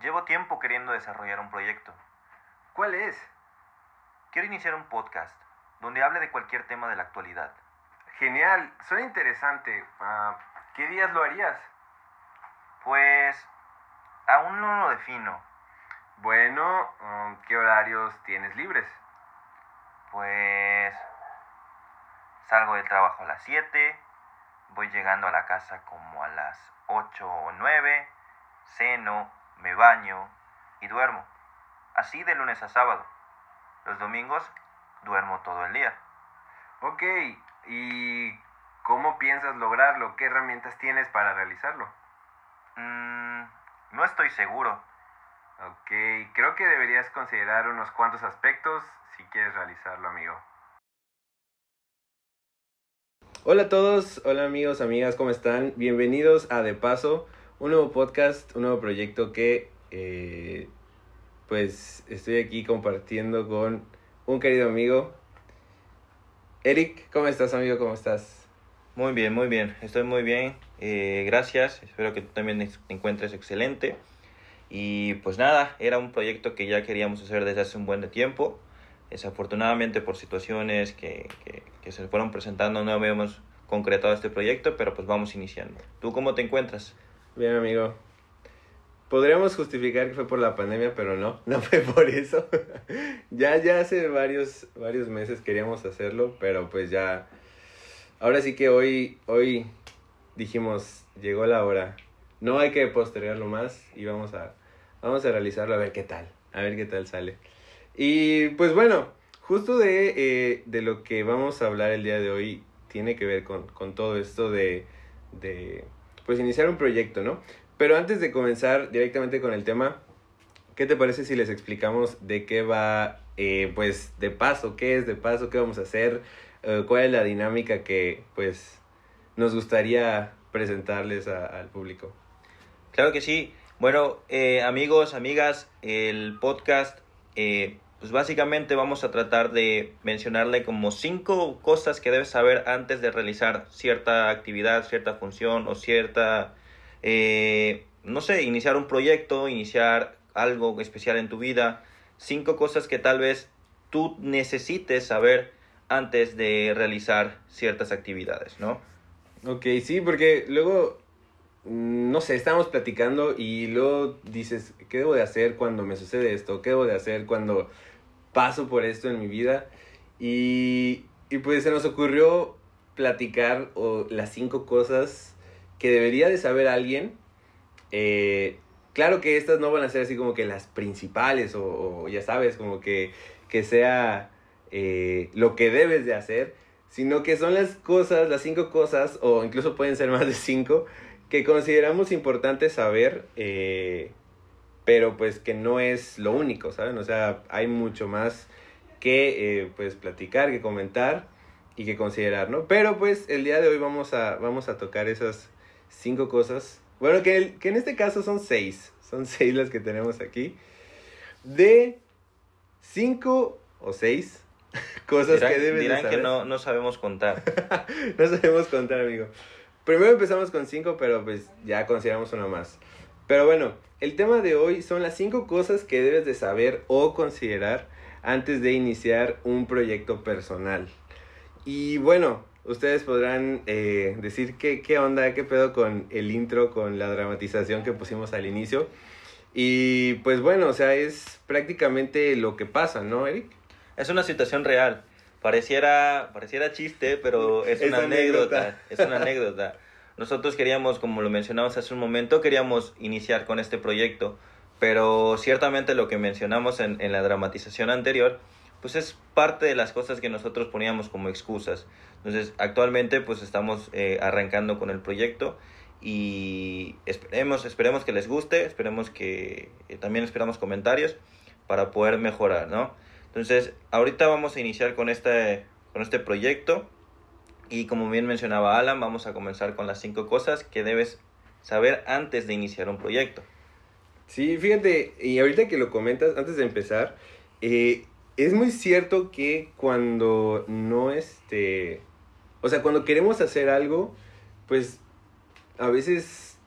Llevo tiempo queriendo desarrollar un proyecto. ¿Cuál es? Quiero iniciar un podcast donde hable de cualquier tema de la actualidad. Genial, suena interesante. Ah, ¿Qué días lo harías? Pues aún no lo defino. Bueno, um, ¿qué horarios tienes libres? Pues salgo del trabajo a las 7, voy llegando a la casa como a las 8 o 9, ceno, me baño y duermo. Así de lunes a sábado. Los domingos duermo todo el día. Ok, ¿y cómo piensas lograrlo? ¿Qué herramientas tienes para realizarlo? Mm, no estoy seguro. Ok, creo que deberías considerar unos cuantos aspectos si quieres realizarlo, amigo. Hola a todos, hola amigos, amigas, ¿cómo están? Bienvenidos a De Paso, un nuevo podcast, un nuevo proyecto que eh, pues estoy aquí compartiendo con un querido amigo. Eric, ¿cómo estás amigo? ¿Cómo estás? Muy bien, muy bien, estoy muy bien, eh, gracias, espero que tú también te encuentres excelente. Y pues nada, era un proyecto que ya queríamos hacer desde hace un buen de tiempo. Desafortunadamente por situaciones que, que, que se fueron presentando no habíamos concretado este proyecto, pero pues vamos iniciando. ¿Tú cómo te encuentras? Bien, amigo. Podríamos justificar que fue por la pandemia, pero no, no fue por eso. ya, ya hace varios, varios meses queríamos hacerlo, pero pues ya. Ahora sí que hoy, hoy dijimos, llegó la hora. No hay que postergarlo más y vamos a, vamos a realizarlo a ver qué tal, a ver qué tal sale. Y pues bueno, justo de, eh, de lo que vamos a hablar el día de hoy tiene que ver con, con todo esto de, de, pues iniciar un proyecto, ¿no? Pero antes de comenzar directamente con el tema, ¿qué te parece si les explicamos de qué va, eh, pues, de paso, qué es de paso, qué vamos a hacer, eh, cuál es la dinámica que, pues, nos gustaría presentarles al público? Claro que sí. Bueno, eh, amigos, amigas, el podcast, eh, pues básicamente vamos a tratar de mencionarle como cinco cosas que debes saber antes de realizar cierta actividad, cierta función o cierta, eh, no sé, iniciar un proyecto, iniciar algo especial en tu vida. Cinco cosas que tal vez tú necesites saber antes de realizar ciertas actividades, ¿no? Ok, sí, porque luego no sé, estamos platicando y luego dices, ¿qué debo de hacer cuando me sucede esto? ¿Qué debo de hacer cuando paso por esto en mi vida? Y, y pues se nos ocurrió platicar o, las cinco cosas que debería de saber alguien. Eh, claro que estas no van a ser así como que las principales o, ya sabes, como que, que sea eh, lo que debes de hacer, sino que son las cosas, las cinco cosas, o incluso pueden ser más de cinco, que consideramos importante saber, eh, pero pues que no es lo único, ¿saben? O sea, hay mucho más que eh, pues platicar, que comentar y que considerar, ¿no? Pero pues el día de hoy vamos a, vamos a tocar esas cinco cosas. Bueno, que, el, que en este caso son seis, son seis las que tenemos aquí. De cinco o seis cosas dirán, que debes dirán de saber. que no, no sabemos contar. no sabemos contar, amigo. Primero empezamos con cinco, pero pues ya consideramos una más. Pero bueno, el tema de hoy son las cinco cosas que debes de saber o considerar antes de iniciar un proyecto personal. Y bueno, ustedes podrán eh, decir qué, qué onda, qué pedo con el intro, con la dramatización que pusimos al inicio. Y pues bueno, o sea, es prácticamente lo que pasa, ¿no, Eric? Es una situación real. Pareciera, pareciera chiste, pero es, Es una anécdota. anécdota. Es una anécdota. Nosotros queríamos, como lo mencionamos hace un momento, queríamos iniciar con este proyecto, pero ciertamente lo que mencionamos en, en la dramatización anterior, pues es parte de las cosas que nosotros poníamos como excusas. Entonces, actualmente pues estamos eh, arrancando con el proyecto y esperemos, esperemos que les guste, esperemos que eh, también esperamos comentarios para poder mejorar, ¿no? Entonces, ahorita vamos a iniciar con este, con este proyecto y como bien mencionaba Alan, vamos a comenzar con las cinco cosas que debes saber antes de iniciar un proyecto. Sí, fíjate, y ahorita que lo comentas, antes de empezar, eh, es muy cierto que cuando no, este, o sea, cuando queremos hacer algo, pues a veces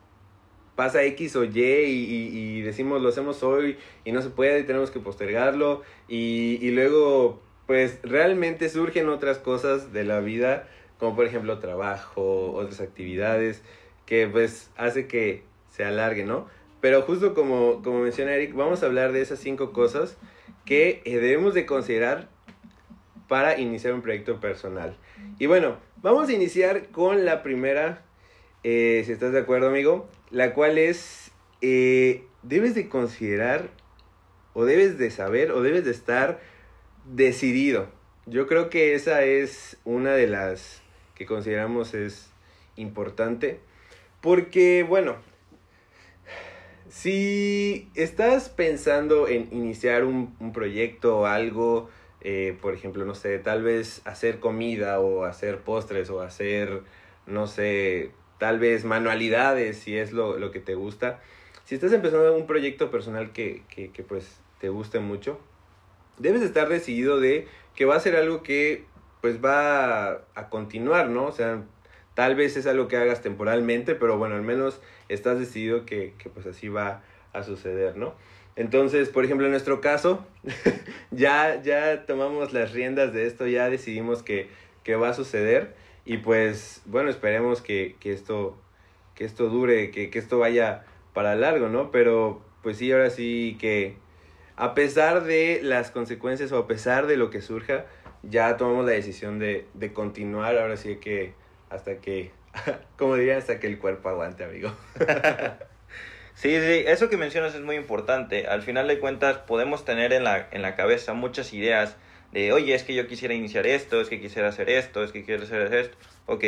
pasa X o Y y, decimos lo hacemos hoy y no se puede y tenemos que postergarlo y, y luego pues realmente surgen otras cosas de la vida como por ejemplo trabajo, otras actividades que pues hace que se alargue, ¿no? Pero justo como, como menciona Eric, vamos a hablar de esas cinco cosas que eh, debemos de considerar para iniciar un proyecto personal. Y bueno, vamos a iniciar con la primera, eh, si estás de acuerdo amigo, la cual es, eh, debes de considerar o debes de saber o debes de estar decidido. Yo creo que esa es una de las que consideramos es importante. Porque, bueno, si estás pensando en iniciar un, proyecto o algo, eh, por ejemplo, no sé, tal vez hacer comida o hacer postres o hacer, no sé, tal vez manualidades si es lo, lo que te gusta. Si estás empezando un proyecto personal que, que, que pues te guste mucho, debes estar decidido de que va a ser algo que pues va a continuar, ¿no? O sea, Tal vez es algo que hagas temporalmente, pero bueno, al menos estás decidido que, pues así va a suceder, ¿no? Entonces, por ejemplo, en nuestro caso, ya, ya tomamos las riendas de esto, ya decidimos que, va a suceder y pues bueno, esperemos que, esto, que esto dure, que, esto vaya para largo, ¿no? Pero pues sí, ahora sí que a pesar de las consecuencias o a pesar de lo que surja, ya tomamos la decisión de, de continuar, ahora sí que hasta que, como diría, hasta que el cuerpo aguante, amigo. sí, sí, eso que mencionas es muy importante. Al final de cuentas podemos tener en la, en la cabeza muchas ideas de, oye, es que yo quisiera iniciar esto, es que quisiera hacer esto, es que quiero hacer esto. Ok,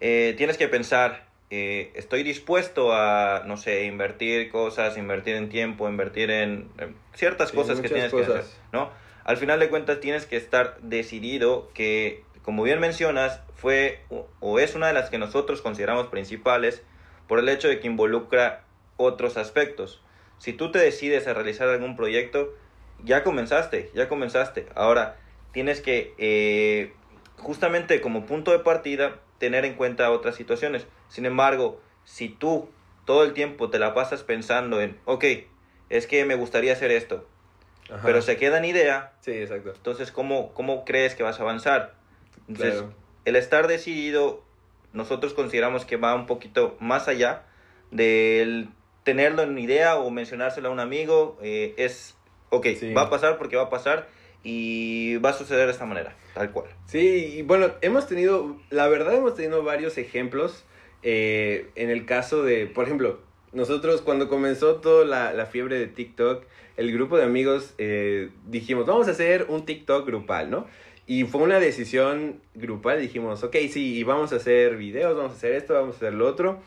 eh, tienes que pensar, eh, estoy dispuesto a, no sé, invertir cosas, invertir en tiempo, invertir en, ciertas cosas que tienes que hacer, ¿no? Al final de cuentas tienes que estar decidido que como bien mencionas, fue o es una de las que nosotros consideramos principales por el hecho de que involucra otros aspectos. Si tú te decides a realizar algún proyecto, ya comenzaste, ya comenzaste. Ahora, tienes que, eh, justamente como punto de partida, tener en cuenta otras situaciones. Sin embargo, si tú todo el tiempo te la pasas pensando en, ok, es que me gustaría hacer esto, pero se queda en idea, sí, exacto. entonces, ¿cómo, ¿cómo crees que vas a avanzar? Entonces, el estar decidido, nosotros consideramos que va un poquito más allá del tenerlo en idea o mencionárselo a un amigo. Eh, es, ok, va a pasar porque va a pasar y va a suceder de esta manera, tal cual. Sí, y bueno, hemos tenido, la verdad hemos tenido varios ejemplos eh, en el caso de, por ejemplo, nosotros cuando comenzó toda la, la fiebre de TikTok, el grupo de amigos eh, dijimos, vamos a hacer un TikTok grupal, ¿no? Y fue una decisión grupal, dijimos, ok, sí, vamos a hacer videos, vamos a hacer esto, vamos a hacer lo otro.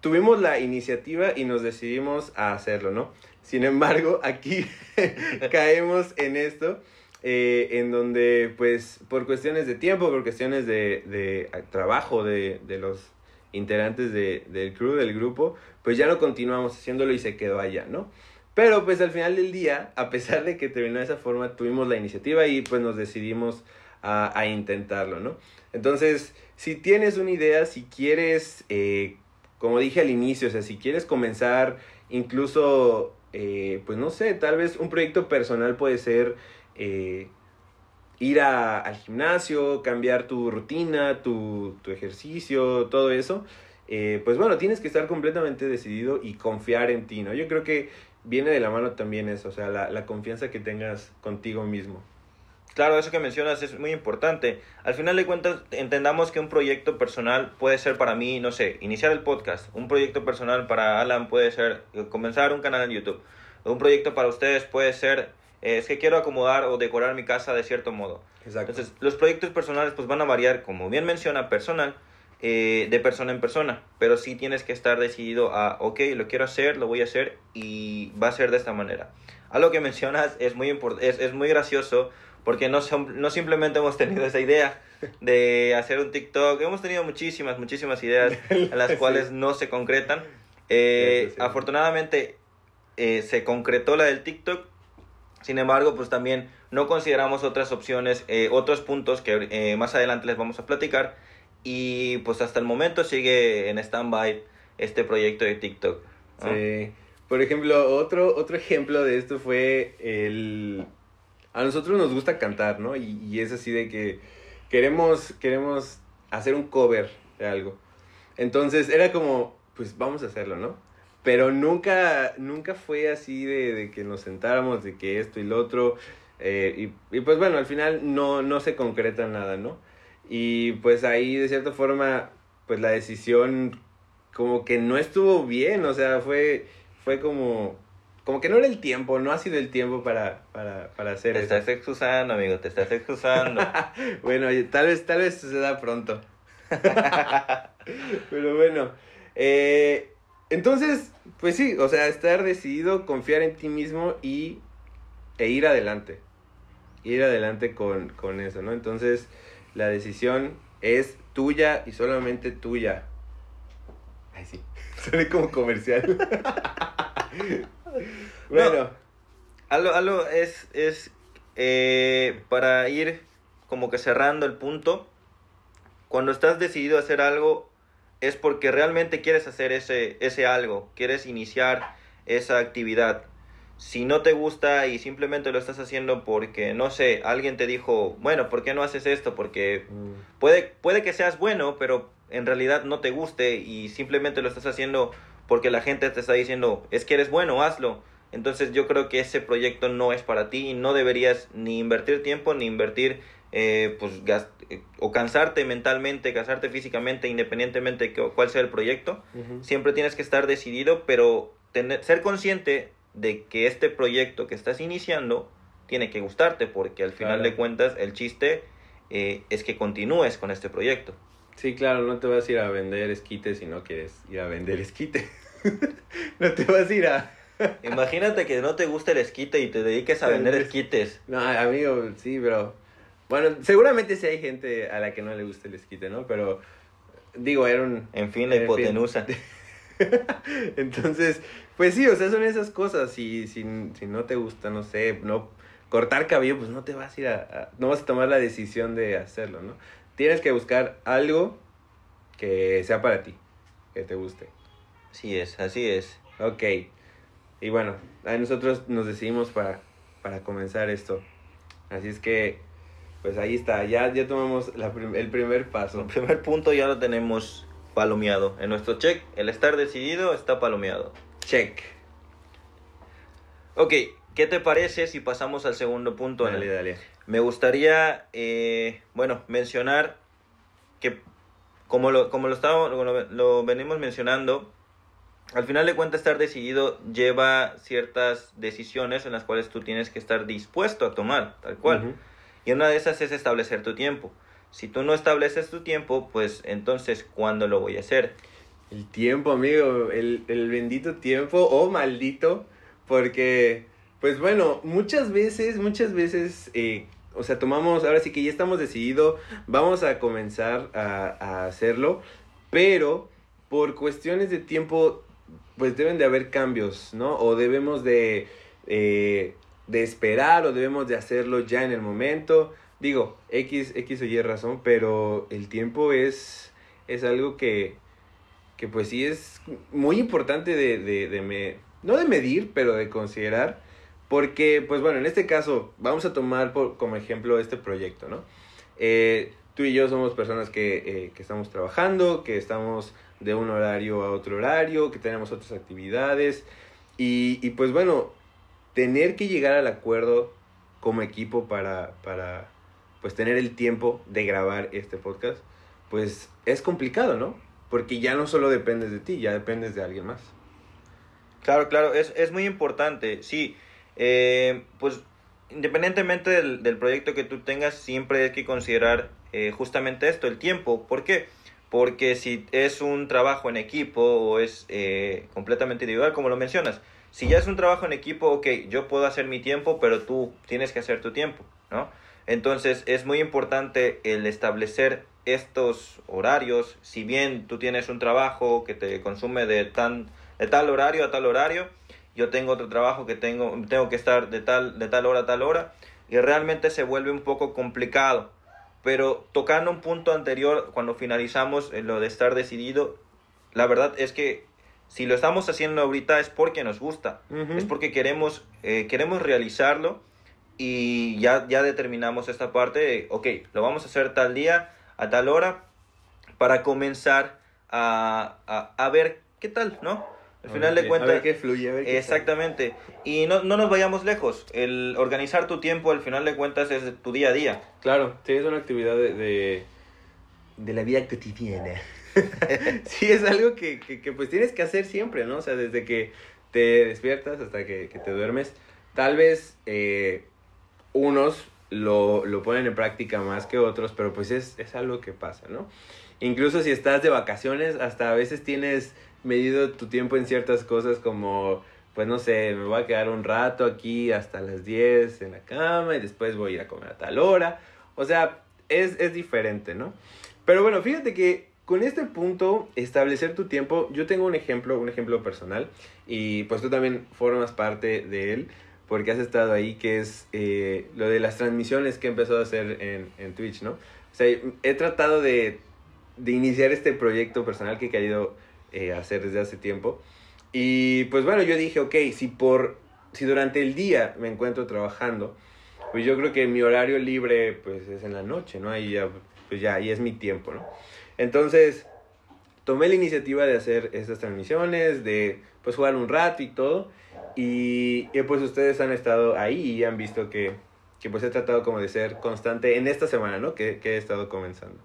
Tuvimos la iniciativa y nos decidimos a hacerlo, ¿no? Sin embargo, aquí caemos en esto, eh, en donde, pues, por cuestiones de tiempo, por cuestiones de, de trabajo de, de, los integrantes de, del crew, del grupo, pues ya no continuamos haciéndolo y se quedó allá, ¿no? Pero pues al final del día, a pesar de que terminó de esa forma, tuvimos la iniciativa y pues nos decidimos a, intentarlo, ¿no? Entonces, si tienes una idea, si quieres, eh, como dije al inicio, o sea, si quieres comenzar incluso, eh, pues no sé, tal vez un proyecto personal puede ser eh, ir al gimnasio, cambiar tu rutina, tu, tu ejercicio, todo eso. pues bueno, tienes que estar completamente decidido y confiar en ti, ¿no? Yo creo que viene de la mano también eso, o sea, la, la confianza que tengas contigo mismo. Claro, eso que mencionas es muy importante. Al final de cuentas, entendamos que un proyecto personal puede ser para mí, no sé, iniciar el podcast. Un proyecto personal para Alan puede ser eh, comenzar un canal en YouTube. Un proyecto para ustedes puede ser, eh, es que quiero acomodar o decorar mi casa de cierto modo. Exacto. Entonces, los proyectos personales pues van a variar, como bien menciona, personal, eh, de persona en persona, pero sí tienes que estar decidido a, ok, lo quiero hacer, lo voy a hacer y va a ser de esta manera. A lo que mencionas es muy, es, es muy gracioso porque no, no simplemente hemos tenido esa idea de hacer un TikTok, hemos tenido muchísimas, muchísimas ideas en las cuales no se concretan. Eh, afortunadamente eh, se concretó la del TikTok, sin embargo, pues también no consideramos otras opciones, otros puntos que más adelante les vamos a platicar y pues hasta el momento sigue en stand-by este proyecto de TikTok. Sí. Por ejemplo, otro, otro ejemplo de esto fue el... A nosotros nos gusta cantar, ¿no? Y, y es así de que queremos, queremos hacer un cover de algo. Entonces era como, pues vamos a hacerlo, ¿no? Pero nunca, nunca fue así de, de que nos sentáramos, de que esto y lo otro. eh, y, y, pues bueno, al final no, no se concreta nada, ¿no? Y pues ahí de cierta forma, pues la decisión como que no estuvo bien, o sea, fue, fue como, como que no era el tiempo, no ha sido el tiempo para, para, para hacer Te eso. estás excusando, amigo, te estás excusando. Bueno, tal vez, tal vez suceda pronto. Pero bueno, eh, entonces, pues sí, o sea, estar decidido, confiar en ti mismo y e ir adelante. Ir adelante con, con eso, ¿no? Entonces, la decisión es tuya y solamente tuya. Ay, sí, suena como comercial. bueno, Algo, algo es, es eh, para ir como que cerrando el punto. Cuando estás decidido a hacer algo, es porque realmente quieres hacer ese, ese algo, quieres iniciar esa actividad. Si no te gusta y simplemente lo estás haciendo porque, no sé, alguien te dijo, bueno, ¿por qué no haces esto? Porque mm, puede, puede que seas bueno, pero en realidad no te guste y simplemente lo estás haciendo porque la gente te está diciendo, es que eres bueno, hazlo. Entonces yo creo que ese proyecto no es para ti y no deberías ni invertir tiempo ni invertir eh, pues eh, o cansarte mentalmente, cansarte físicamente, independientemente de cuál sea el proyecto. Siempre tienes que estar decidido, pero tener, ser consciente de que este proyecto que estás iniciando tiene que gustarte, porque al final Claro. de cuentas el chiste eh, es que continúes con este proyecto. Sí, claro, no te vas a ir a vender esquites si no quieres ir a vender esquites. no te vas a ir a... Imagínate que no te guste el esquite y te dediques a vender esquites. No, amigo, sí, pero... Bueno, seguramente sí hay gente a la que no le gusta el esquite, ¿no? Pero, digo, era un... En fin, la hipotenusa. Entonces, pues sí, o sea, son esas cosas. Y si, si no te gusta, no sé, no cortar cabello, pues no te vas a ir a, a- No vas a tomar la decisión de hacerlo, ¿no? Tienes que buscar algo que sea para ti, que te guste. Así es, así es. Ok. Y bueno, a nosotros nos decidimos para, para comenzar esto. Así es que, pues ahí está, ya, ya tomamos la prim- el primer paso. El primer punto ya lo tenemos palomeado. En nuestro check, el estar decidido está palomeado. Check. Ok, ¿qué te parece si pasamos al segundo punto? Dale, Ana? dale. Me gustaría, eh, bueno, mencionar que como lo, como lo, estaba- lo, lo venimos mencionando, al final de cuentas estar decidido lleva ciertas decisiones en las cuales tú tienes que estar dispuesto a tomar, tal cual. Y una de esas es establecer tu tiempo. Si tú no estableces tu tiempo, pues entonces, ¿cuándo lo voy a hacer? El tiempo, amigo, el, el bendito tiempo o maldito, porque, pues bueno, muchas veces, muchas veces, eh, o sea, tomamos, ahora sí que ya estamos decididos, vamos a comenzar a, a hacerlo, pero por cuestiones de tiempo, pues deben de haber cambios, ¿no? O debemos de, eh, de esperar o debemos de hacerlo ya en el momento. Digo, X, X o Y razón, pero el tiempo es, es algo que, que pues sí es muy importante de, de, de me- no de medir, pero de considerar, porque pues bueno, en este caso vamos a tomar por, como ejemplo este proyecto, ¿no? Eh, tú y yo somos personas que, eh, que estamos trabajando, que estamos de un horario a otro horario, que tenemos otras actividades, y, y pues bueno, tener que llegar al acuerdo como equipo para, para pues tener el tiempo de grabar este podcast, pues es complicado, ¿no? Porque ya no solo dependes de ti, ya dependes de alguien más. Claro, claro, es, es muy importante, sí. Eh, pues independientemente del, del proyecto que tú tengas, siempre hay que considerar eh, justamente esto, el tiempo. ¿Por qué? Porque si es un trabajo en equipo o es eh, completamente individual, como lo mencionas, si ya es un trabajo en equipo, ok, yo puedo hacer mi tiempo, pero tú tienes que hacer tu tiempo, ¿no? Entonces es muy importante el establecer estos horarios, si bien tú tienes un trabajo que te consume de, tan, de tal horario a tal horario, yo tengo otro trabajo que tengo, tengo que estar de tal, de tal hora a tal hora, y realmente se vuelve un poco complicado. Pero tocando un punto anterior, cuando finalizamos en lo de estar decidido, la verdad es que Si lo estamos haciendo ahorita es porque nos gusta, es porque queremos, eh, queremos realizarlo y ya, ya determinamos esta parte, de, ok, lo vamos a hacer tal día, a tal hora, para comenzar a, a, a ver qué tal, ¿no? Al final de cuentas... A ver qué fluye, a ver qué sale. Exactamente. Y no, no nos vayamos lejos. El organizar tu tiempo, al final de cuentas, es tu día a día. Claro, sí, es una actividad de, de, de la vida cotidiana. sí, es algo que, que, pues tienes que hacer siempre, ¿no? O sea, desde que te despiertas hasta que, que te duermes. Tal vez eh, unos lo, lo ponen en práctica más que otros, pero pues es, es algo que pasa, ¿no? Incluso si estás de vacaciones, hasta a veces tienes medido tu tiempo en ciertas cosas como, pues no sé, me voy a quedar un rato aquí hasta las 10 en la cama y después voy a ir a comer a tal hora. O sea, es, es diferente, ¿no? Pero bueno, fíjate que con este punto, establecer tu tiempo, yo tengo un ejemplo, un ejemplo personal, y pues tú también formas parte de él, porque has estado ahí, que es eh, lo de las transmisiones que he empezado a hacer en, en Twitch, ¿no? O sea, he tratado de, de iniciar este proyecto personal que he querido eh, hacer desde hace tiempo. Y pues bueno, yo dije, ok, si por si durante el día me encuentro trabajando, pues yo creo que mi horario libre pues es en la noche, ¿no? Ahí ya, pues ya, ahí es mi tiempo, ¿no? Entonces, tomé la iniciativa de hacer estas transmisiones, de pues jugar un rato y todo. Y, y, pues ustedes han estado ahí y han visto que, que pues he tratado como de ser constante en esta semana, ¿no? Que, que he estado comenzando.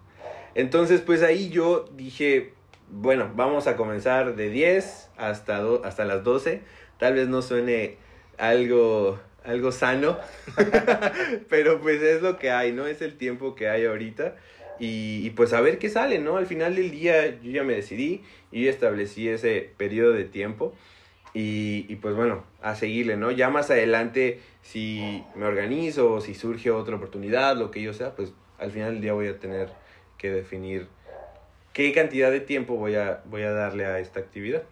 Entonces, pues ahí yo dije, bueno, vamos a comenzar de 10 hasta, do, hasta las 12. Tal vez no suene algo, algo sano, pero pues es lo que hay, ¿no? Es el tiempo que hay ahorita. Y, y, pues a ver qué sale, ¿no? Al final del día yo ya me decidí y establecí ese periodo de tiempo. Y, y, pues bueno, a seguirle, ¿no? Ya más adelante, si me organizo o si surge otra oportunidad, lo que yo sea, pues al final del día voy a tener que definir qué cantidad de tiempo voy a, voy a darle a esta actividad.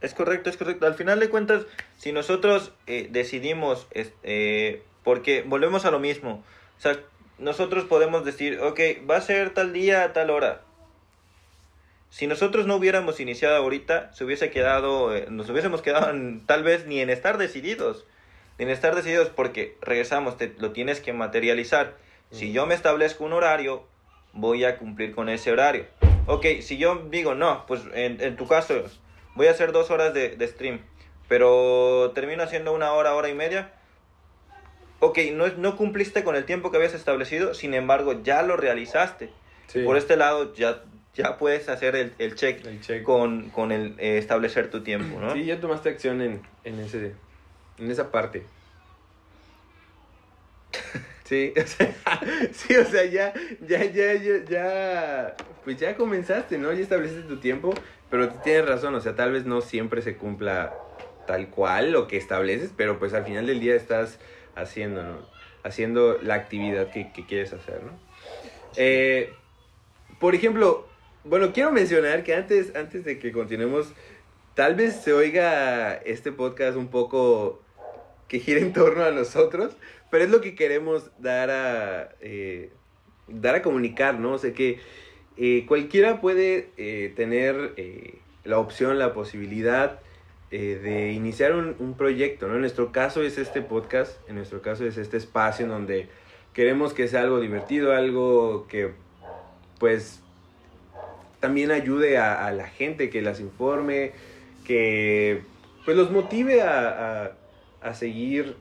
Es correcto, es correcto. Al final de cuentas, si nosotros eh, decidimos, eh, porque volvemos a lo mismo, o sea, nosotros podemos decir, ok, va a ser tal día, tal hora. Si nosotros no hubiéramos iniciado ahorita, se hubiese quedado, eh, nos hubiésemos quedado tal vez ni en estar decididos, ni en estar decididos porque regresamos, te, lo tienes que materializar. Si yo me establezco un horario, voy a cumplir con ese horario. Ok, si yo digo, no, pues en, en tu caso, voy a hacer dos horas de, de, stream, pero termino haciendo una hora, hora y media. Ok, no, no cumpliste con el tiempo que habías establecido, sin embargo, ya lo realizaste. Sí. Por este lado, ya, ya puedes hacer el, el, check, el check, con, con el eh, establecer tu tiempo, ¿no? Sí, ya tomaste acción en, en, ese, en esa parte. Sí, o sea, sí, o sea, ya, ya, ya, ya, ya, pues ya comenzaste, ¿no? Ya estableciste tu tiempo, pero tienes razón, o sea, tal vez no siempre se cumpla tal cual lo que estableces, pero pues al final del día estás haciendo, ¿no? Haciendo la actividad que, que quieres hacer, ¿no? Eh, por ejemplo, bueno, quiero mencionar que antes, antes de que continuemos, tal vez se oiga este podcast un poco que gira en torno a nosotros, pero es lo que queremos dar a, eh, dar a comunicar, ¿no? O sea que eh, cualquiera puede eh, tener eh, la opción, la posibilidad eh, de iniciar un, proyecto, ¿no? En nuestro caso es este podcast, en nuestro caso es este espacio en donde queremos que sea algo divertido, algo que pues también ayude a, la gente, que las informe, que pues los motive a, a, seguir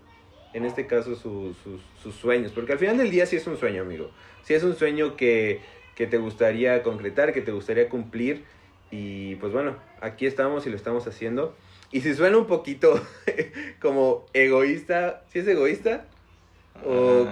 en este caso su, sus, sus, sueños, porque al final del día sí es un sueño, amigo. Sí es un sueño que, que, te gustaría concretar, que te gustaría cumplir. Y pues bueno, aquí estamos y lo estamos haciendo. Y si suena un poquito como egoísta, ¿sí es egoísta? ¿O... Uh,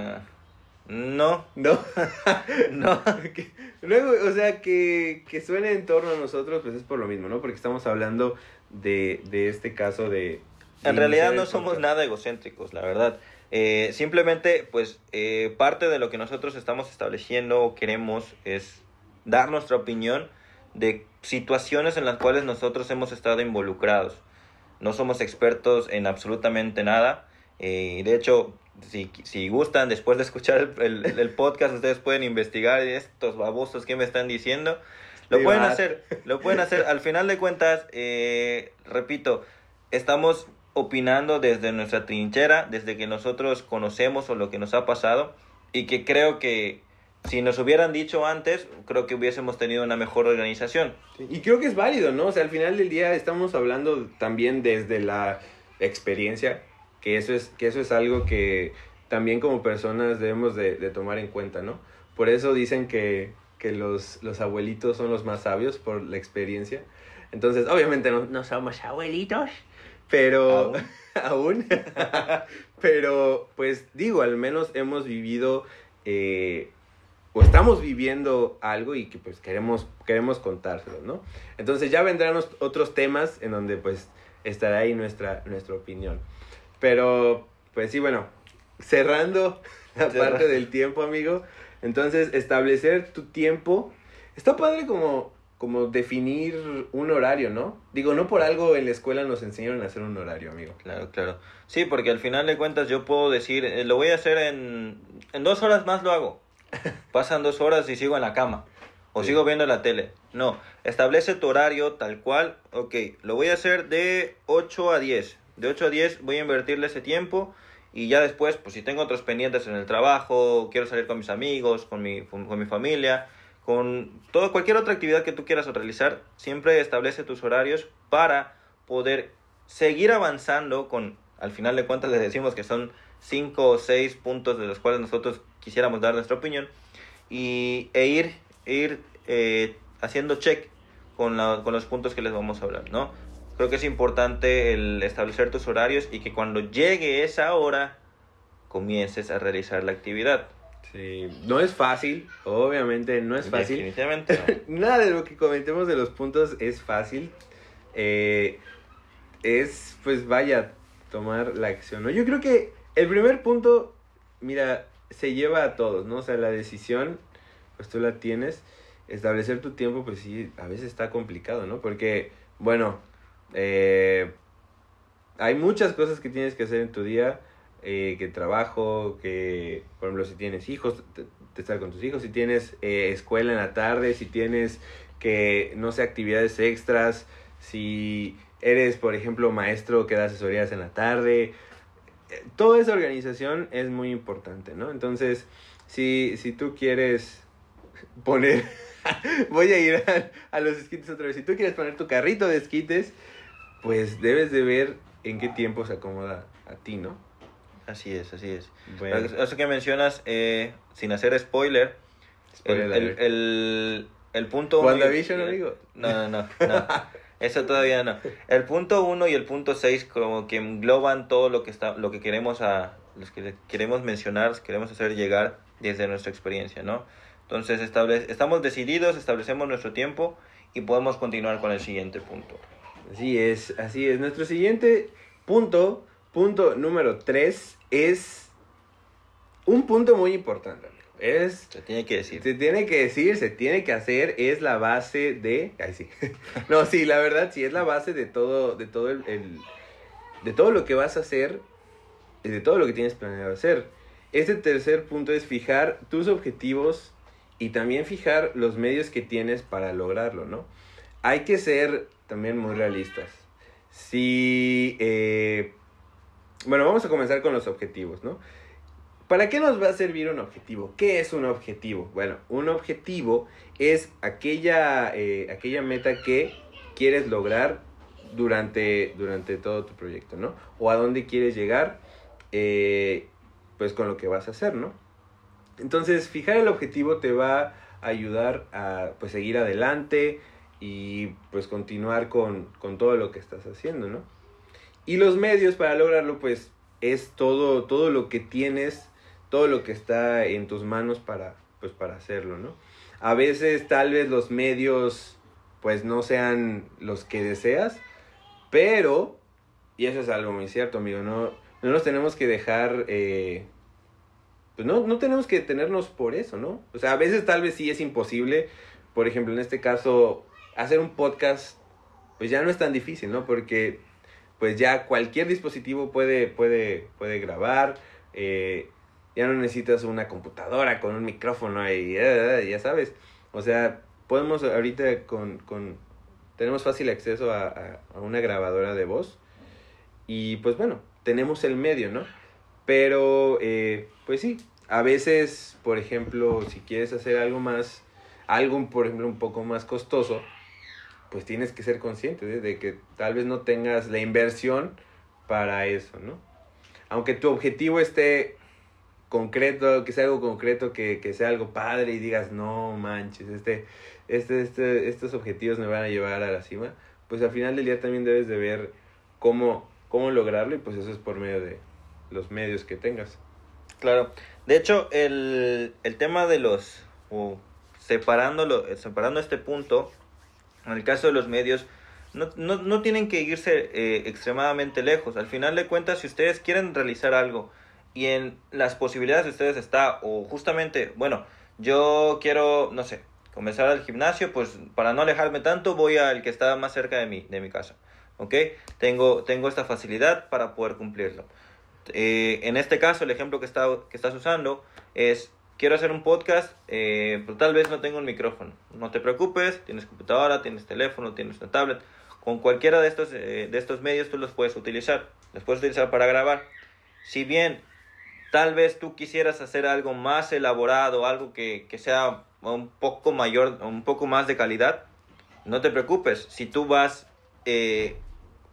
no. ¿No? no. Luego, o sea, que, que suene en torno a nosotros, pues es por lo mismo, ¿no? Porque estamos hablando de, de este caso de, en realidad no somos nada egocéntricos, la verdad. Eh, simplemente, pues, eh, parte de lo que nosotros estamos estableciendo o queremos es dar nuestra opinión de situaciones en las cuales nosotros hemos estado involucrados. No somos expertos en absolutamente nada. Eh, de hecho, si, si gustan, después de escuchar el, el, el, podcast, ustedes pueden investigar estos babosos que me están diciendo. Lo pueden hacer, lo pueden hacer. Al final de cuentas, eh, repito, estamos opinando desde nuestra trinchera, desde que nosotros conocemos o lo que nos ha pasado y que creo que si nos hubieran dicho antes, creo que hubiésemos tenido una mejor organización. y creo que es válido, ¿no? O sea, al final del día estamos hablando también desde la experiencia, que eso es, que eso es algo que también como personas debemos de, tomar en cuenta, ¿no? Por eso dicen que, que los, los, abuelitos son los más sabios por la experiencia. Entonces, obviamente no, no somos abuelitos, pero aún, pero pues digo, al menos hemos vivido... Eh, o estamos viviendo algo y que pues queremos, queremos contárselo, ¿no? Entonces ya vendrán otros temas en donde pues estará ahí nuestra, nuestra opinión. Pero pues sí, bueno, cerrando la parte del tiempo, amigo. Entonces, establecer tu tiempo. Está padre como, como definir un horario, ¿no? Digo, no por algo en la escuela nos enseñaron a hacer un horario, amigo. Claro, claro. Sí, porque al final de cuentas yo puedo decir, eh, lo voy a hacer en, en dos horas más lo hago. Pasan dos horas y sigo en la cama. O sigo viendo la tele. No, establece tu horario tal cual. Ok, lo voy a hacer de 8 a 10. De 8 a 10 voy a invertirle ese tiempo. Y ya después, pues si tengo otros pendientes en el trabajo, quiero salir con mis amigos, con mi, con, mi familia, con todo, cualquier otra actividad que tú quieras realizar, siempre establece tus horarios para poder seguir avanzando con, al final de cuentas les decimos que son 5 o 6 puntos de los cuales nosotros quisiéramos dar nuestra opinión y, e ir, ir eh, haciendo check con, la, con los puntos que les vamos a hablar, ¿no? Creo que es importante el establecer tus horarios y que cuando llegue esa hora comiences a realizar la actividad. Sí, no es fácil, obviamente no es fácil. Definitivamente Nada de lo que comentemos de los puntos es fácil. Eh, es, pues vaya, tomar la acción, ¿no? Yo creo que el primer punto, mira, se lleva a todos, ¿no? O sea, la decisión, pues tú la tienes. Establecer tu tiempo, pues sí, a veces está complicado, ¿no? Porque, bueno, eh, hay muchas cosas que tienes que hacer en tu día, eh, que trabajo, que, por ejemplo, si tienes hijos, te, estar con tus hijos, si tienes eh, escuela en la tarde, si tienes que, no sé, actividades extras, si eres, por ejemplo, maestro que da asesorías en la tarde, toda esa organización es muy importante, ¿no? Entonces, si, si tú quieres poner, voy a ir a, los esquites otra vez, si tú quieres poner tu carrito de esquites, pues debes de ver en qué tiempo se acomoda a ti, ¿no? Así es, así es. Eso que mencionas, eh, sin hacer spoiler, el, el, el, punto... WandaVision, amigo. No, no, no. no. Eso todavía no. El punto 1 y el punto 6 como que engloban todo lo que está lo que queremos a los que queremos mencionar, queremos hacer llegar desde nuestra experiencia, ¿no? Entonces, establece, estamos decididos, establecemos nuestro tiempo y podemos continuar con el siguiente punto. Así es, así es. Nuestro siguiente punto, punto número 3, es un punto muy importante. Es, se tiene que decir. Se tiene que decir, se tiene que hacer, es la base de... Ay, sí. no, sí, la verdad sí, es la base de todo, de todo el, de todo lo que vas a hacer, de todo lo que tienes planeado hacer. Este tercer punto es fijar tus objetivos y también fijar los medios que tienes para lograrlo, ¿no? Hay que ser también muy realistas. Si... Eh, bueno, vamos a comenzar con los objetivos, ¿no? ¿Para qué nos va a servir un objetivo? ¿Qué es un objetivo? Bueno, un objetivo es aquella, eh, aquella meta que quieres lograr durante, durante todo tu proyecto, ¿no? O a dónde quieres llegar, eh, pues con lo que vas a hacer, ¿no? Entonces, fijar el objetivo te va a ayudar a pues, seguir adelante y pues continuar con, con todo lo que estás haciendo, ¿no? Y los medios para lograrlo, pues, es todo, todo lo que tienes todo lo que está en tus manos para, pues, para hacerlo, ¿no? A veces tal vez los medios pues no sean los que deseas, pero, y eso es algo muy cierto, amigo, no, no nos tenemos que dejar, eh, pues no, no tenemos que detenernos por eso, ¿no? O sea, a veces tal vez sí es imposible, por ejemplo, en este caso, hacer un podcast, pues ya no es tan difícil, ¿no? Porque pues ya cualquier dispositivo puede, puede, puede grabar, eh, ya no necesitas una computadora con un micrófono y ya sabes. O sea, podemos ahorita con, con tenemos fácil acceso a, a, a una grabadora de voz y pues bueno, tenemos el medio, ¿no? Pero, eh, pues sí, a veces, por ejemplo, si quieres hacer algo más, algo, por ejemplo, un poco más costoso, pues tienes que ser consciente de, de que tal vez no tengas la inversión para eso, ¿no? Aunque tu objetivo esté concreto, que sea algo concreto, que, que sea algo padre y digas, no manches, este, este, este, estos objetivos me van a llevar a la cima, pues al final del día también debes de ver cómo, cómo lograrlo y pues eso es por medio de los medios que tengas. Claro. De hecho, el, el tema de los... o separándolo, separando este punto, en el caso de los medios, no, no, no tienen que irse eh, extremadamente lejos. Al final de cuentas, si ustedes quieren realizar algo y en las posibilidades de ustedes está, o justamente, bueno, yo quiero, no sé, comenzar al gimnasio, pues para no alejarme tanto, voy al que está más cerca de mi, de mi casa. ¿Ok? Tengo, tengo esta facilidad para poder cumplirlo. Eh, en este caso, el ejemplo que, está, que estás usando es, quiero hacer un podcast, eh, pero tal vez no tengo un micrófono. No te preocupes, tienes computadora, tienes teléfono, tienes una tablet. Con cualquiera de estos, eh, de estos medios tú los puedes utilizar. Los puedes utilizar para grabar. Si bien tal vez tú quisieras hacer algo más elaborado, algo que, que sea un poco mayor, un poco más de calidad, no te preocupes. Si tú vas, eh,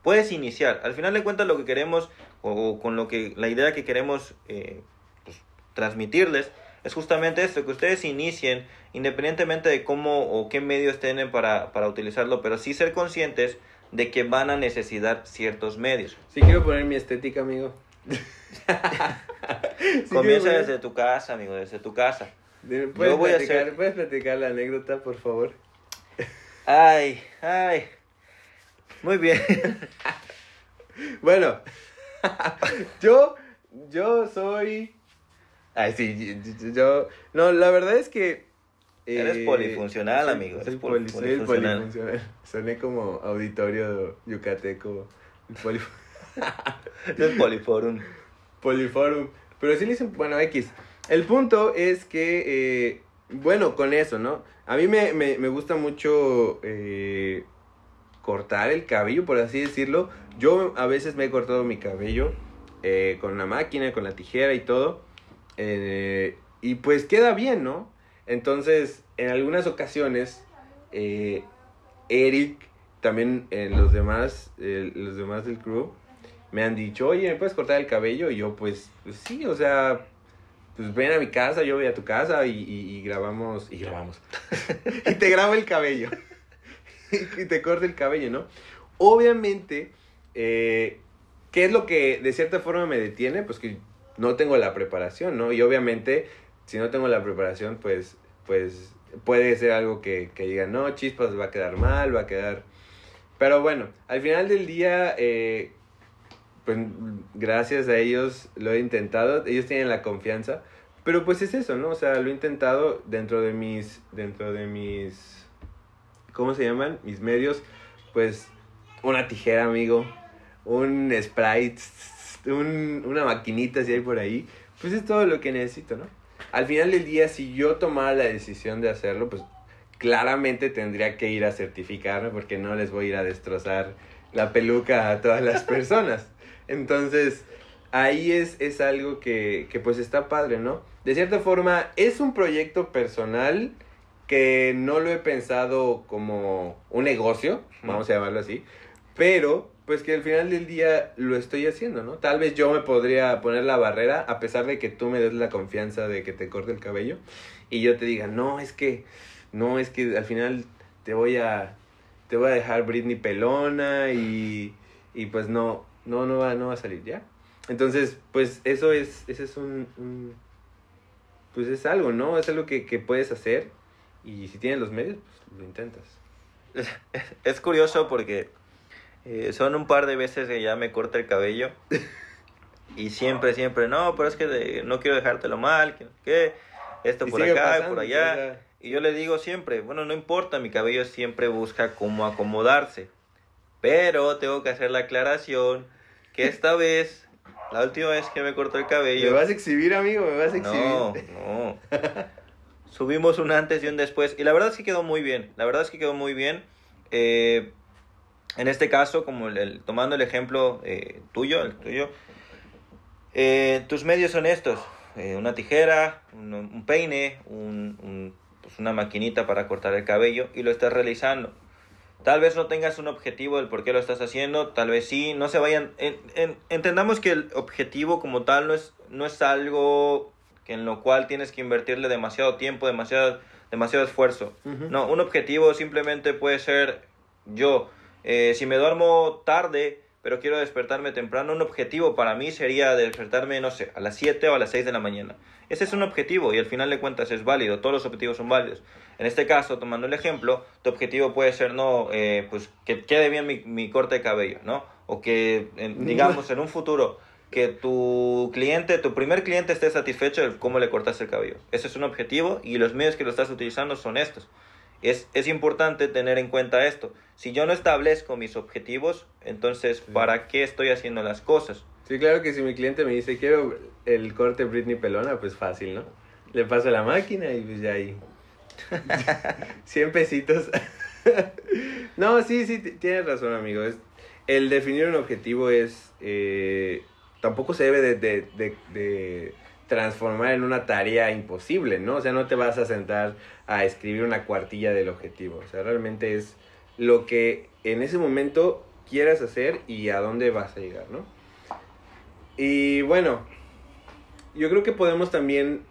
puedes iniciar. Al final de cuentas lo que queremos o con lo que la idea que queremos eh, pues, transmitirles es justamente esto, que ustedes inicien independientemente de cómo o qué medios tienen para, para utilizarlo, pero sí ser conscientes de que van a necesitar ciertos medios. Sí quiero poner mi estética, amigo. Sí Comienza desde tu casa, amigo, desde tu casa. ¿Puedes, voy a platicar, hacer- ¿Puedes platicar la anécdota, por favor? Ay, ay. Muy bien. Bueno, yo, yo soy... Ay, sí, yo- yo... No, la verdad es que... Eres polifuncional, soy- amigo, eres pol- poli- soy polifuncional. polifuncional. Soné como auditorio yucateco. el es Poliforum. Poliforum. Pero sí le dicen, bueno, X. El punto es que, eh, bueno, con eso, ¿no? A mí me, me, me gusta mucho eh, cortar el cabello, por así decirlo. Yo a veces me he cortado mi cabello eh, con la máquina, con la tijera y todo. Y pues queda bien, ¿no? Entonces, en algunas ocasiones, Eric, también los demás, los demás del crew, me han dicho, oye, ¿me puedes cortar el cabello? Y yo, pues, pues sí, o sea, pues ven a mi casa, yo voy a tu casa y, y- y grabamos, y grabamos. y te grabo el cabello. y te corto el cabello, ¿no? Obviamente, eh, ¿qué es lo que de cierta forma me detiene? Pues que no tengo la preparación, ¿no? Y obviamente, si no tengo la preparación, pues, pues puede ser algo que, que no, chispas, va a quedar mal, va a quedar... Pero bueno, al final del día, eh, pues gracias a ellos lo he intentado, ellos tienen la confianza, pero pues es eso, ¿no? O sea, lo he intentado dentro de mis, dentro de mis, ¿cómo se llaman? Mis medios, pues una tijera, amigo, un sprite, un, una maquinita si hay por ahí, pues es todo lo que necesito, ¿no? Al final del día, si yo tomara la decisión de hacerlo, pues claramente tendría que ir a certificarme porque no les voy a ir a destrozar la peluca a todas las personas. Entonces, ahí es, es algo que, que pues está padre, ¿no? De cierta forma, es un proyecto personal que no lo he pensado como un negocio, vamos a llamarlo así, pero pues que al final del día lo estoy haciendo, ¿no? Tal vez yo me podría poner la barrera a pesar de que tú me des la confianza de que te corte el cabello y yo te diga, no, es que, no, es que al final te voy a, te voy a dejar Britney pelona y, y pues no, no, no va, no va a salir ya. Entonces, pues eso es, ese es un, un- pues es algo, ¿no? Es algo que, que puedes hacer y si tienes los medios, pues lo intentas. Es curioso porque eh, son un par de veces que ya me corta el cabello. Y siempre, siempre, no, pero es que de- no quiero dejártelo mal, que, que esto Y por acá, pasando, por allá. Y yo le digo siempre, bueno, no importa, mi cabello siempre busca cómo acomodarse. Pero tengo que hacer la aclaración que esta vez, la última vez que me cortó el ¿Me cabello... vas a exhibir, amigo? ¿Me vas a exhibir? No, no. subimos un antes y un después. Y la verdad es que quedó muy bien. La verdad es que quedó muy bien. Eh, en este caso, como el, tomando el ejemplo eh, tuyo, el tuyo, eh, tus medios son estos. una tijera, un, peine, un, pues una maquinita para cortar el cabello y lo estás realizando. Tal vez no tengas un objetivo del por qué lo estás haciendo, tal vez sí, no se vayan... entendamos que el objetivo como tal no es, no es algo en lo cual tienes que invertirle demasiado tiempo, demasiado, demasiado esfuerzo. No, un objetivo simplemente puede ser yo. Eh, si me duermo tarde, pero quiero despertarme temprano, un objetivo para mí sería despertarme, no sé, a las 7 o a las 6 de la mañana. Ese es un objetivo y al final de cuentas es válido, todos los objetivos son válidos. En este caso, tomando el ejemplo, tu objetivo puede ser, no, eh, pues que quede bien mi, mi, corte de cabello, ¿no? O que, digamos, en un futuro que tu cliente, tu primer cliente esté satisfecho de cómo le cortaste el cabello. Ese es un objetivo y los medios que lo estás utilizando son estos. Es, es importante tener en cuenta esto. Si yo no establezco mis objetivos, entonces, ¿para qué estoy haciendo las cosas? Sí, claro que si mi cliente me dice, quiero el corte Britney Pelona, pues fácil, ¿no? Le paso la máquina y pues ya ahí. 100 pesitos. no, sí, sí, tienes razón, amigo. Es, el definir un objetivo es... Eh, tampoco se debe de, transformar en una tarea imposible, ¿no? O sea, no te vas a sentar a escribir una cuartilla del objetivo. O sea, realmente es lo que en ese momento quieras hacer y a dónde vas a llegar, ¿no? Y bueno, yo creo que podemos también,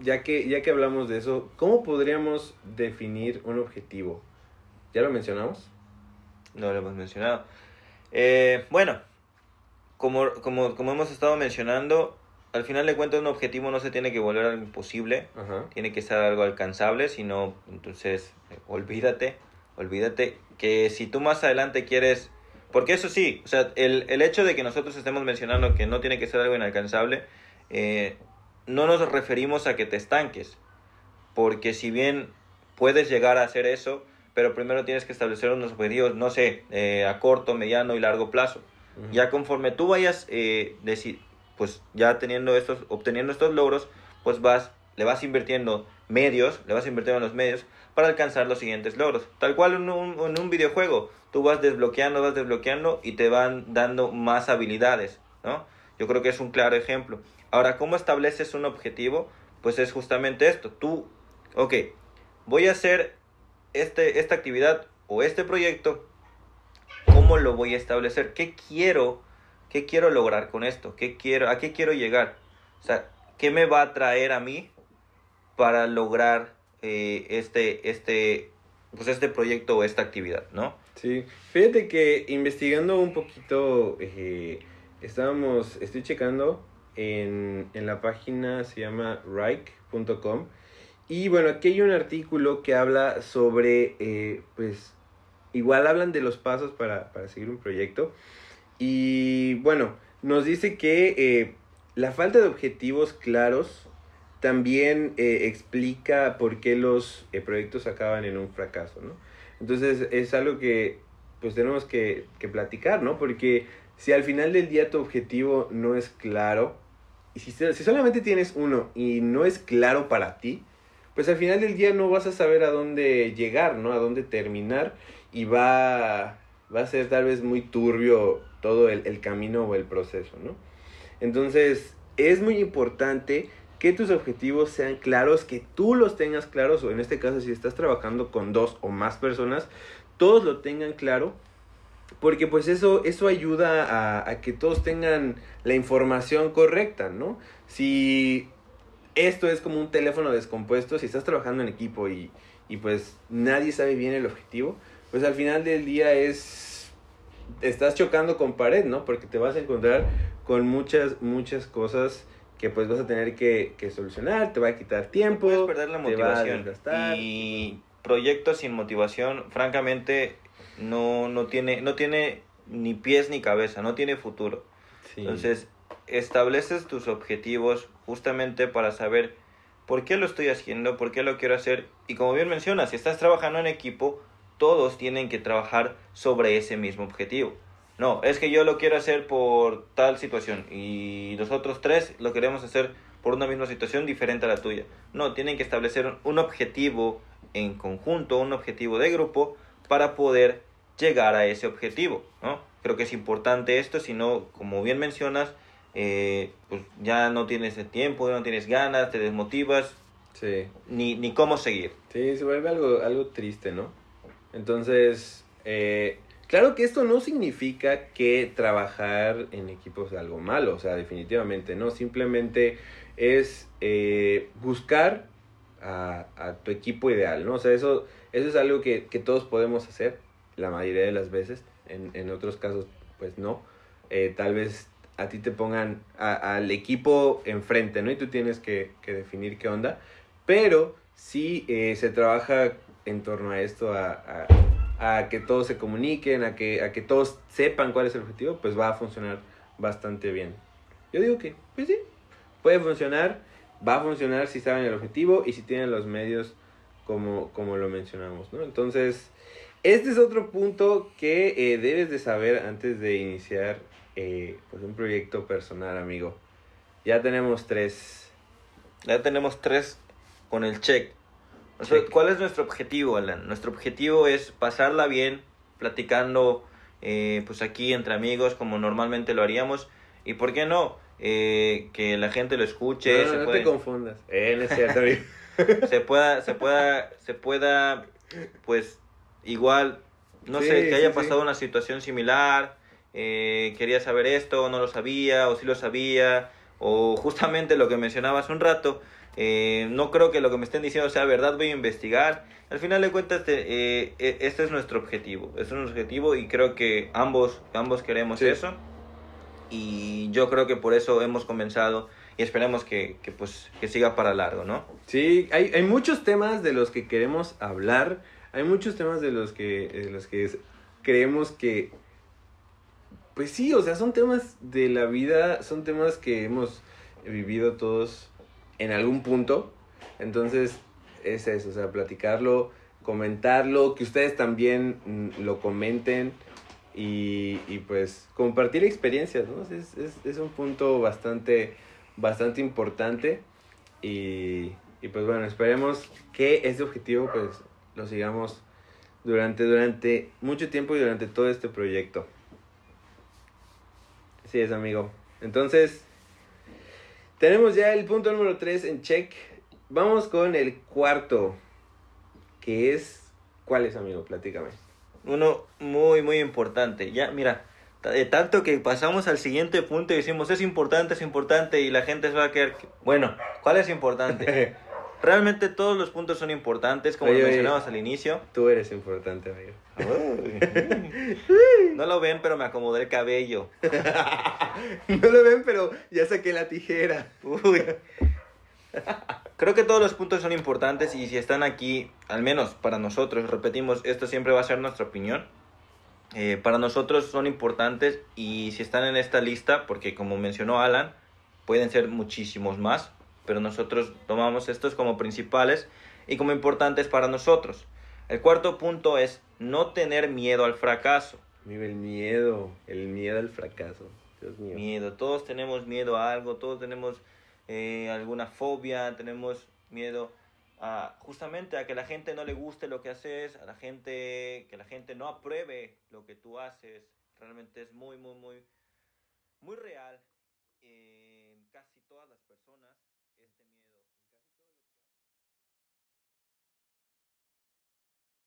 ya que, ya que hablamos de eso, ¿cómo podríamos definir un objetivo? ¿Ya lo mencionamos? No lo hemos mencionado. Eh, bueno, como, como, como hemos estado mencionando, al final de cuentas un objetivo no se tiene que volver algo imposible, tiene que ser algo alcanzable, sino entonces eh, olvídate, olvídate que si tú más adelante quieres, porque eso sí, o sea, el, el hecho de que nosotros estemos mencionando que no tiene que ser algo inalcanzable, eh, no nos referimos a que te estanques, porque si bien puedes llegar a hacer eso, pero primero tienes que establecer unos objetivos, no sé, eh, a corto, mediano y largo plazo. Ya conforme tú vayas, eh, pues ya teniendo estos, obteniendo estos logros, pues vas, le vas invirtiendo medios, le vas invirtiendo en los medios para alcanzar los siguientes logros. Tal cual en un, en un videojuego, tú vas desbloqueando, vas desbloqueando y te van dando más habilidades, ¿no? Yo creo que es un claro ejemplo. Ahora, ¿cómo estableces un objetivo? Pues es justamente esto. Tú, ok, voy a hacer este, esta actividad o este proyecto ¿Cómo lo voy a establecer? ¿Qué quiero? ¿Qué quiero lograr con esto? ¿Qué quiero? ¿A qué quiero llegar? O sea, ¿qué me va a traer a mí para lograr eh, este, este, pues este proyecto o esta actividad, ¿no? Sí, fíjate que investigando un poquito, eh, estábamos, estoy checando en, en la página, se llama Rike.com, y bueno, aquí hay un artículo que habla sobre, eh, pues, igual hablan de los pasos para, seguir un proyecto. Y bueno, nos dice que eh, la falta de objetivos claros también eh, explica por qué los eh, proyectos acaban en un fracaso, ¿no? Entonces es algo que pues tenemos que, que, platicar, ¿no? Porque si al final del día tu objetivo no es claro, y si, si solamente tienes uno y no es claro para ti, pues al final del día no vas a saber a dónde llegar, ¿no? A dónde terminar y va, va a ser tal vez muy turbio todo el, camino o el proceso, ¿no? Entonces, es muy importante que tus objetivos sean claros, que tú los tengas claros, o en este caso si estás trabajando con dos o más personas, todos lo tengan claro, porque pues eso, eso ayuda a, a que todos tengan la información correcta, ¿no? Si esto es como un teléfono descompuesto, si estás trabajando en equipo y, y pues nadie sabe bien el objetivo, pues al final del día es, estás chocando con pared, ¿no? Porque te vas a encontrar con muchas, muchas cosas que pues vas a tener que, solucionar, te va a quitar tiempo. Puedes perder la motivación. y proyectos sin motivación, francamente, no, no, tiene, no tiene ni pies ni cabeza, no tiene futuro. Entonces, estableces tus objetivos justamente para saber por qué lo estoy haciendo, por qué lo quiero hacer. Y como bien mencionas, si estás trabajando en equipo, todos tienen que trabajar sobre ese mismo objetivo. No, es que yo lo quiero hacer por tal situación y nosotros tres lo queremos hacer por una misma situación diferente a la tuya. No, tienen que establecer un objetivo en conjunto, un objetivo de grupo para poder llegar a ese objetivo, ¿no? Creo que es importante esto, si no, como bien mencionas, eh, pues ya no tienes el tiempo, no tienes ganas, te desmotivas, Sí. ni, ni cómo seguir. Sí, se vuelve algo, algo triste, ¿no? Entonces, eh, claro que esto no significa que trabajar en equipo sea algo malo, o sea, definitivamente no, simplemente es eh, buscar a, a tu equipo ideal, ¿no? O sea, eso, eso es algo que, que todos podemos hacer la mayoría de las veces, en, en otros casos, pues no. Eh, tal vez a ti te pongan al equipo enfrente, ¿no? Y tú tienes que, que definir qué onda. Pero si eh, se trabaja en torno a esto, a, a- que todos se comuniquen, a que, a que todos sepan cuál es el objetivo, pues va a funcionar bastante bien. Yo digo que, pues sí, puede funcionar, va a funcionar si saben el objetivo y si tienen los medios como, como lo mencionamos, ¿no? Entonces, este es otro punto que eh, debes de saber antes de iniciar eh, pues un proyecto personal, amigo. Ya tenemos tres. Ya tenemos tres con el check. O sea, Check. ¿Cuál es nuestro objetivo, Alan? Nuestro objetivo es pasarla bien, platicando eh, pues aquí entre amigos como normalmente lo haríamos. Y por qué no, Eh, que la gente lo escuche, no, se, no puede- te confundas. Eh, no es cierto, se pueda, se pueda, se pueda, pues igual, no Sí, sé, que haya sí. pasado una situación similar, eh, quería saber esto, no lo sabía, o sí lo sabía, o justamente lo que mencionaba hace un rato, eh, no creo que lo que me estén diciendo sea verdad, voy a investigar. Al final de cuentas, te- eh, e- este es nuestro objetivo, este es nuestro objetivo y creo que ambos, ambos queremos Sí. eso. Y yo creo que por eso hemos comenzado y esperemos que, que, pues, que siga para largo, ¿no? Sí, hay, hay muchos temas de los que queremos hablar. Hay muchos temas de los que, de los que creemos que. Pues sí, o sea, son temas de la vida, son temas que hemos vivido todos en algún punto. Entonces, es eso, o sea, platicarlo, comentarlo, que ustedes también mm, lo comenten y, y pues compartir experiencias, ¿no? Es, es, es un punto bastante, bastante importante y, y pues bueno, esperemos que este objetivo pues lo sigamos durante, durante mucho tiempo y durante todo este proyecto. Así es, amigo. Entonces, tenemos ya el punto número 3 en check. Vamos con el cuarto, que es... ¿Cuál es, amigo? Platícame. Uno muy, muy importante. Ya, mira, de tanto que pasamos al siguiente punto y decimos es importante, es importante y la gente se va a quedar... Bueno, ¿cuál es importante? Realmente todos los puntos son importantes, como Oye, lo oye. mencionabas al inicio. Tú eres importante, amigo. No lo ven, pero me acomodé el cabello. no lo ven, pero ya saqué la tijera. Uy. Creo que todos los puntos son importantes y si están aquí, al menos para nosotros, repetimos, esto siempre va a ser nuestra opinión. eh, para nosotros son importantes y si están en esta lista, porque como mencionó Alan, pueden ser muchísimos más, pero nosotros tomamos estos como principales y como importantes para nosotros. El cuarto punto es no tener miedo al fracaso. El miedo, el miedo al fracaso. Dios mío. Miedo, todos tenemos miedo a algo, todos tenemos eh, alguna fobia, tenemos miedo a justamente a que la gente no le guste lo que haces, a la gente que la gente no apruebe lo que tú haces. Realmente es muy muy muy muy real